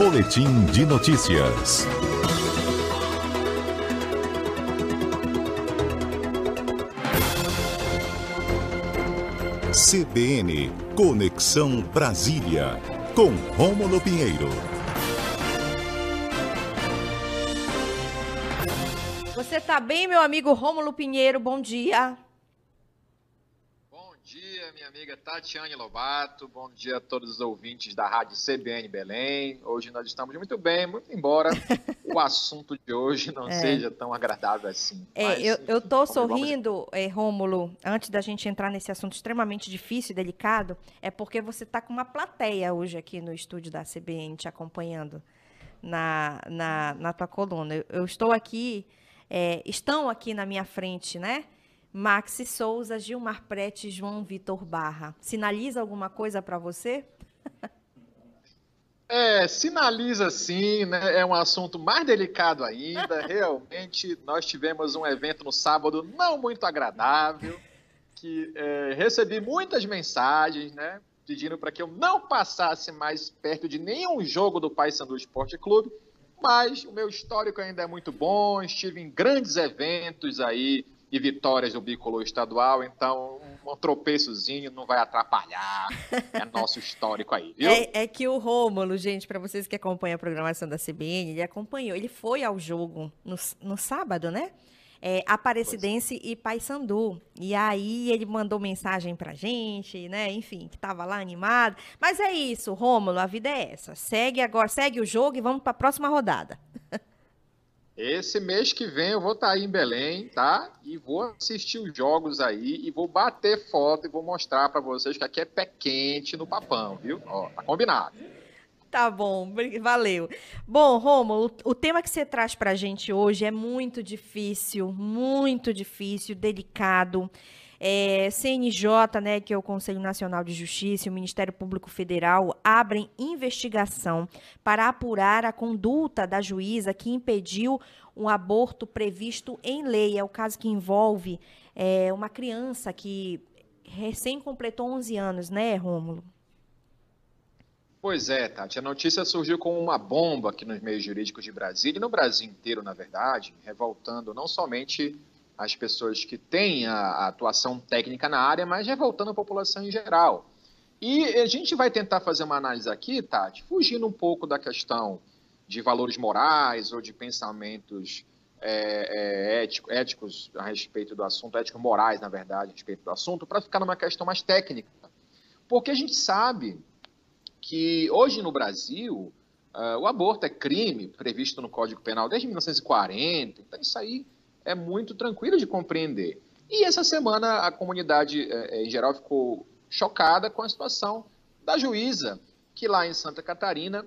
Boletim de notícias. CBN Conexão Brasília com Rômulo Pinheiro. Você está bem, meu amigo Rômulo Pinheiro? Bom dia dia, minha amiga Tatiane Lobato. Bom dia a todos os ouvintes da Rádio CBN Belém. Hoje nós estamos muito bem, muito embora o assunto de hoje não é. seja tão agradável assim. É, Mas, eu, eu tô sorrindo, é, Rômulo, antes da gente entrar nesse assunto extremamente difícil e delicado, é porque você está com uma plateia hoje aqui no estúdio da CBN te acompanhando na, na, na tua coluna. Eu, eu estou aqui, é, estão aqui na minha frente, né? Maxi Souza, Gilmar Prete, João Vitor Barra. Sinaliza alguma coisa para você? É, sinaliza sim, né? É um assunto mais delicado ainda. Realmente, nós tivemos um evento no sábado não muito agradável, que é, recebi muitas mensagens, né? Pedindo para que eu não passasse mais perto de nenhum jogo do Paysandu Esporte Clube, mas o meu histórico ainda é muito bom, estive em grandes eventos aí e vitórias do bicolor estadual, então um tropeçozinho não vai atrapalhar. É nosso histórico aí, viu? É, é que o Rômulo, gente, para vocês que acompanham a programação da CBN, ele acompanhou, ele foi ao jogo no, no sábado, né? É, Aparecidense pois. e Paysandu. E aí ele mandou mensagem pra gente, né? Enfim, que tava lá animado. Mas é isso, Rômulo, a vida é essa. Segue agora, segue o jogo e vamos para a próxima rodada. Esse mês que vem eu vou estar tá aí em Belém, tá? E vou assistir os jogos aí e vou bater foto e vou mostrar para vocês que aqui é pé quente no papão, viu? Ó, tá combinado. Tá bom, valeu. Bom, Romulo, o tema que você traz para a gente hoje é muito difícil, muito difícil, delicado. É, CNJ, né, que é o Conselho Nacional de Justiça e o Ministério Público Federal abrem investigação para apurar a conduta da juíza que impediu um aborto previsto em lei. É o caso que envolve é, uma criança que recém completou 11 anos, né, Rômulo? Pois é, Tati. A notícia surgiu como uma bomba aqui nos meios jurídicos de Brasília e no Brasil inteiro, na verdade, revoltando não somente as pessoas que têm a, a atuação técnica na área, mas revoltando a população em geral. E a gente vai tentar fazer uma análise aqui, Tati, fugindo um pouco da questão de valores morais ou de pensamentos é, é, ético, éticos a respeito do assunto, éticos morais, na verdade, a respeito do assunto, para ficar numa questão mais técnica. Porque a gente sabe que hoje no Brasil uh, o aborto é crime previsto no Código Penal desde 1940, então isso aí é muito tranquilo de compreender. E essa semana a comunidade é, é, em geral ficou chocada com a situação da juíza, que lá em Santa Catarina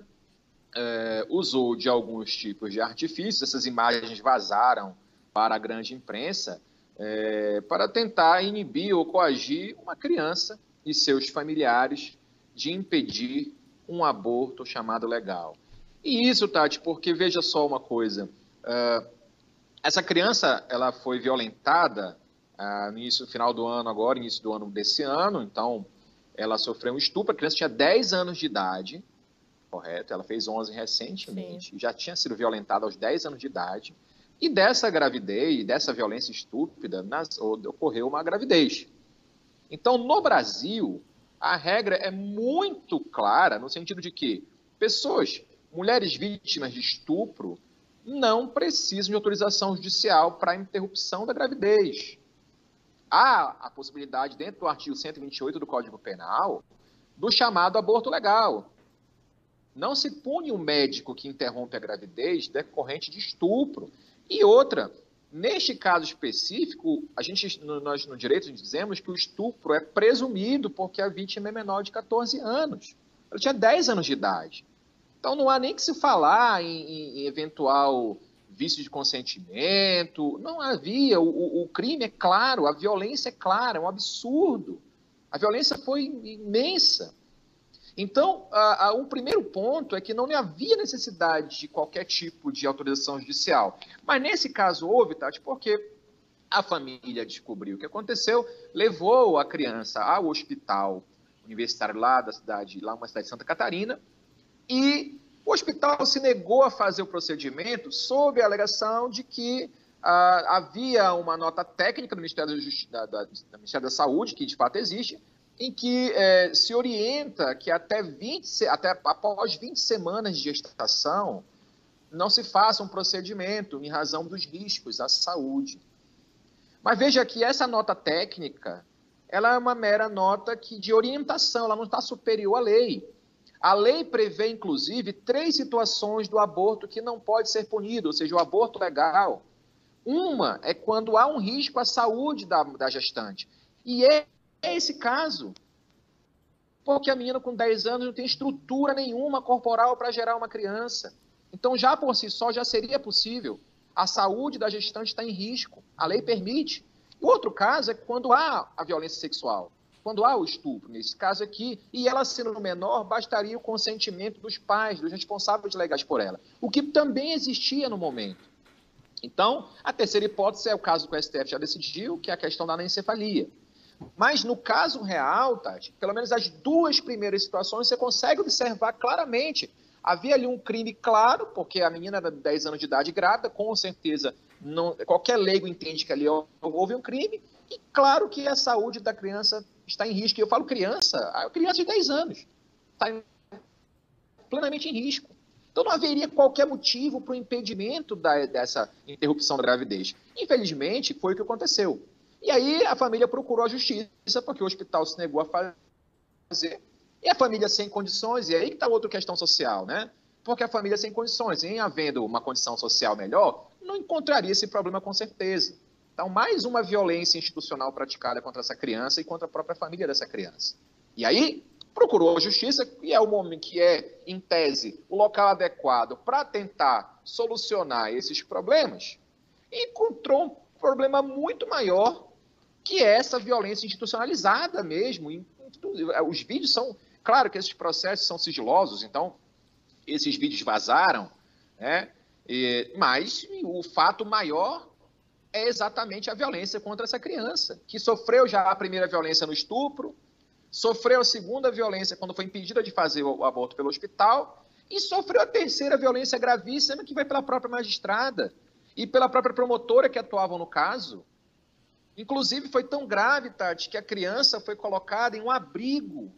é, usou de alguns tipos de artifícios, essas imagens vazaram para a grande imprensa, é, para tentar inibir ou coagir uma criança e seus familiares de impedir um aborto chamado legal. E isso, Tati, porque veja só uma coisa, uh, essa criança, ela foi violentada ah, no início, final do ano agora, início do ano desse ano, então ela sofreu um estupro, a criança tinha 10 anos de idade, correto? Ela fez 11 recentemente, Sim. já tinha sido violentada aos 10 anos de idade, e dessa gravidez, dessa violência estúpida, nas, ocorreu uma gravidez. Então, no Brasil, a regra é muito clara, no sentido de que pessoas, mulheres vítimas de estupro, não precisam de autorização judicial para interrupção da gravidez. Há a possibilidade, dentro do artigo 128 do Código Penal, do chamado aborto legal. Não se pune o um médico que interrompe a gravidez decorrente de estupro. E outra, neste caso específico, a gente, nós no direito dizemos que o estupro é presumido porque a vítima é menor de 14 anos. Ela tinha 10 anos de idade. Então não há nem que se falar em, em eventual vício de consentimento. Não havia. O, o, crime é claro, a violência é clara, é um absurdo. A violência foi imensa. Então, a, a, o primeiro ponto é que não havia necessidade de qualquer tipo de autorização judicial. Mas nesse caso houve, Tati, porque a família descobriu o que aconteceu, levou a criança ao hospital universitário lá da cidade, lá uma cidade de Santa Catarina, e o hospital se negou a fazer o procedimento sob a alegação de que ah, havia uma nota técnica do Ministério da, da, da, Ministério da Saúde, que de fato existe, em que eh, se orienta que até, 20, até após 20 semanas de gestação não se faça um procedimento em razão dos riscos à saúde. Mas veja que essa nota técnica, ela é uma mera nota que, de orientação, ela não está superior à lei. A lei prevê, inclusive, três situações do aborto que não pode ser punido, ou seja, o aborto legal. Uma é quando há um risco à saúde da, da gestante. E é, é esse caso. Porque a menina com 10 anos não tem estrutura nenhuma corporal para gerar uma criança. Então, já por si só, já seria possível. A saúde da gestante está em risco. A lei permite. Outro caso é quando há a violência sexual quando há o estupro, nesse caso aqui, e ela sendo menor, bastaria o consentimento dos pais, dos responsáveis legais por ela, o que também existia no momento. Então, a terceira hipótese é o caso que o STF já decidiu, que é a questão da anencefalia. Mas no caso real, Tati, pelo menos as duas primeiras situações você consegue observar claramente. Havia ali um crime claro, porque a menina era de 10 anos de idade grávida, com certeza não, qualquer leigo entende que ali houve um crime, e claro que a saúde da criança está em risco. E eu falo criança, a criança de 10 anos está plenamente em risco. Então não haveria qualquer motivo para o impedimento da, dessa interrupção da gravidez. Infelizmente, foi o que aconteceu. E aí a família procurou a justiça, porque o hospital se negou a fazer. E a família sem condições, e aí que está outra questão social, né? Porque a família sem condições, em havendo uma condição social melhor, não encontraria esse problema com certeza. Então, mais uma violência institucional praticada contra essa criança e contra a própria família dessa criança. E aí, procurou a justiça, que é o momento que é, em tese, o local adequado para tentar solucionar esses problemas, e encontrou um problema muito maior, que é essa violência institucionalizada mesmo. Os vídeos são. Claro que esses processos são sigilosos, então, esses vídeos vazaram, né? E, mas o fato maior é exatamente a violência contra essa criança, que sofreu já a primeira violência no estupro, sofreu a segunda violência quando foi impedida de fazer o aborto pelo hospital, e sofreu a terceira violência gravíssima, que foi pela própria magistrada e pela própria promotora que atuavam no caso. Inclusive, foi tão grave, Tati, que a criança foi colocada em um abrigo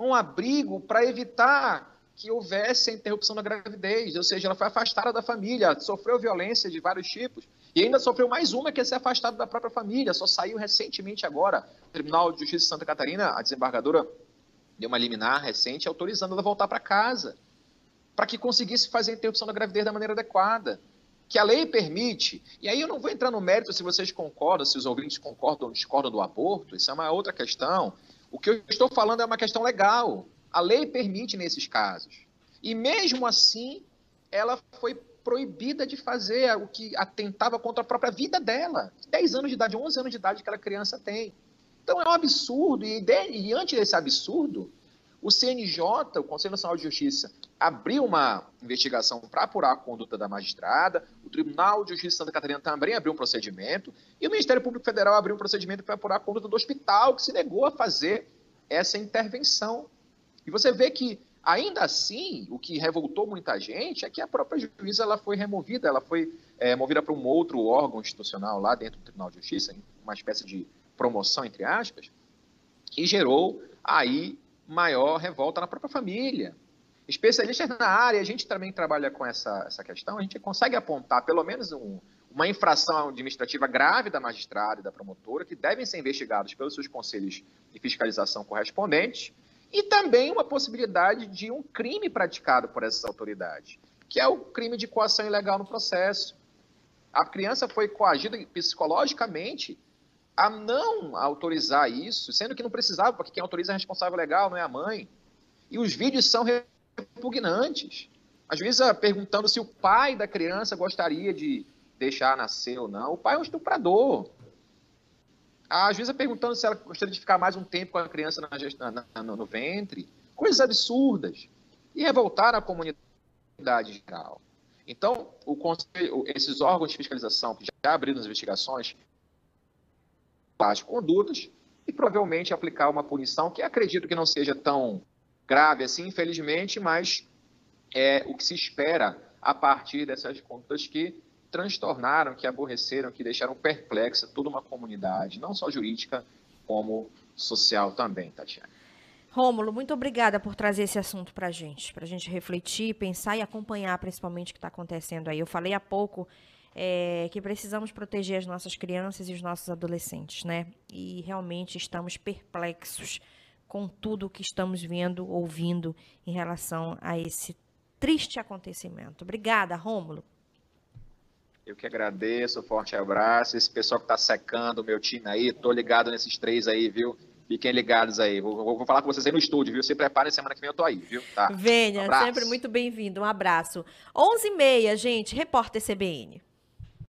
um abrigo para evitar que houvesse a interrupção da gravidez, ou seja, ela foi afastada da família, sofreu violência de vários tipos, e ainda sofreu mais uma que é ser afastado da própria família. Só saiu recentemente agora. O Tribunal de Justiça de Santa Catarina, a desembargadora deu uma liminar recente autorizando ela a voltar para casa, para que conseguisse fazer a interrupção da gravidez da maneira adequada. Que a lei permite, e aí eu não vou entrar no mérito se vocês concordam, se os ouvintes concordam ou discordam do aborto, isso é uma outra questão. O que eu estou falando é uma questão legal. A lei permite nesses casos. E mesmo assim, ela foi proibida de fazer o que atentava contra a própria vida dela. 10 anos de idade, 11 anos de idade que aquela criança tem. Então é um absurdo, e, de, e desse absurdo, o CNJ, o Conselho Nacional de Justiça, abriu uma investigação para apurar a conduta da magistrada, o Tribunal de Justiça de Santa Catarina também abriu um procedimento, e o Ministério Público Federal abriu um procedimento para apurar a conduta do hospital, que se negou a fazer essa intervenção. E você vê que Ainda assim, o que revoltou muita gente é que a própria juíza ela foi removida, ela foi é, movida para um outro órgão institucional lá dentro do Tribunal de Justiça, uma espécie de promoção, entre aspas, que gerou aí maior revolta na própria família. Especialistas na área, a gente também trabalha com essa, essa questão, a gente consegue apontar pelo menos um, uma infração administrativa grave da magistrada e da promotora, que devem ser investigados pelos seus conselhos de fiscalização correspondentes, e também uma possibilidade de um crime praticado por essas autoridades, que é o crime de coação ilegal no processo. A criança foi coagida psicologicamente a não autorizar isso, sendo que não precisava, porque quem autoriza é responsável legal, não é a mãe. E os vídeos são repugnantes. A juíza perguntando se o pai da criança gostaria de deixar nascer ou não. O pai é um estuprador. A juíza perguntando se ela gostaria de ficar mais um tempo com a criança na, na, no, no ventre. Coisas absurdas. E revoltar a comunidade geral. Então, o conselho, esses órgãos de fiscalização que já abriram as investigações, as condutas e provavelmente aplicar uma punição que acredito que não seja tão grave assim, infelizmente, mas é o que se espera a partir dessas contas que transtornaram, que aborreceram, que deixaram perplexa toda uma comunidade, não só jurídica, como social também, Tatiana. Rômulo, muito obrigada por trazer esse assunto para a gente, para a gente refletir, pensar e acompanhar principalmente o que está acontecendo aí. Eu falei há pouco é, que precisamos proteger as nossas crianças e os nossos adolescentes, né? E realmente estamos perplexos com tudo o que estamos vendo, ouvindo em relação a esse triste acontecimento. Obrigada, Rômulo. Eu que agradeço, forte abraço. Esse pessoal que está secando o meu time aí, tô ligado nesses três aí, viu? Fiquem ligados aí. Vou, vou, vou, falar com vocês aí no estúdio, viu? Se preparem, semana que vem eu tô aí, viu? Tá. Venha, um sempre muito bem-vindo. Um abraço. 11h30, gente, repórter CBN.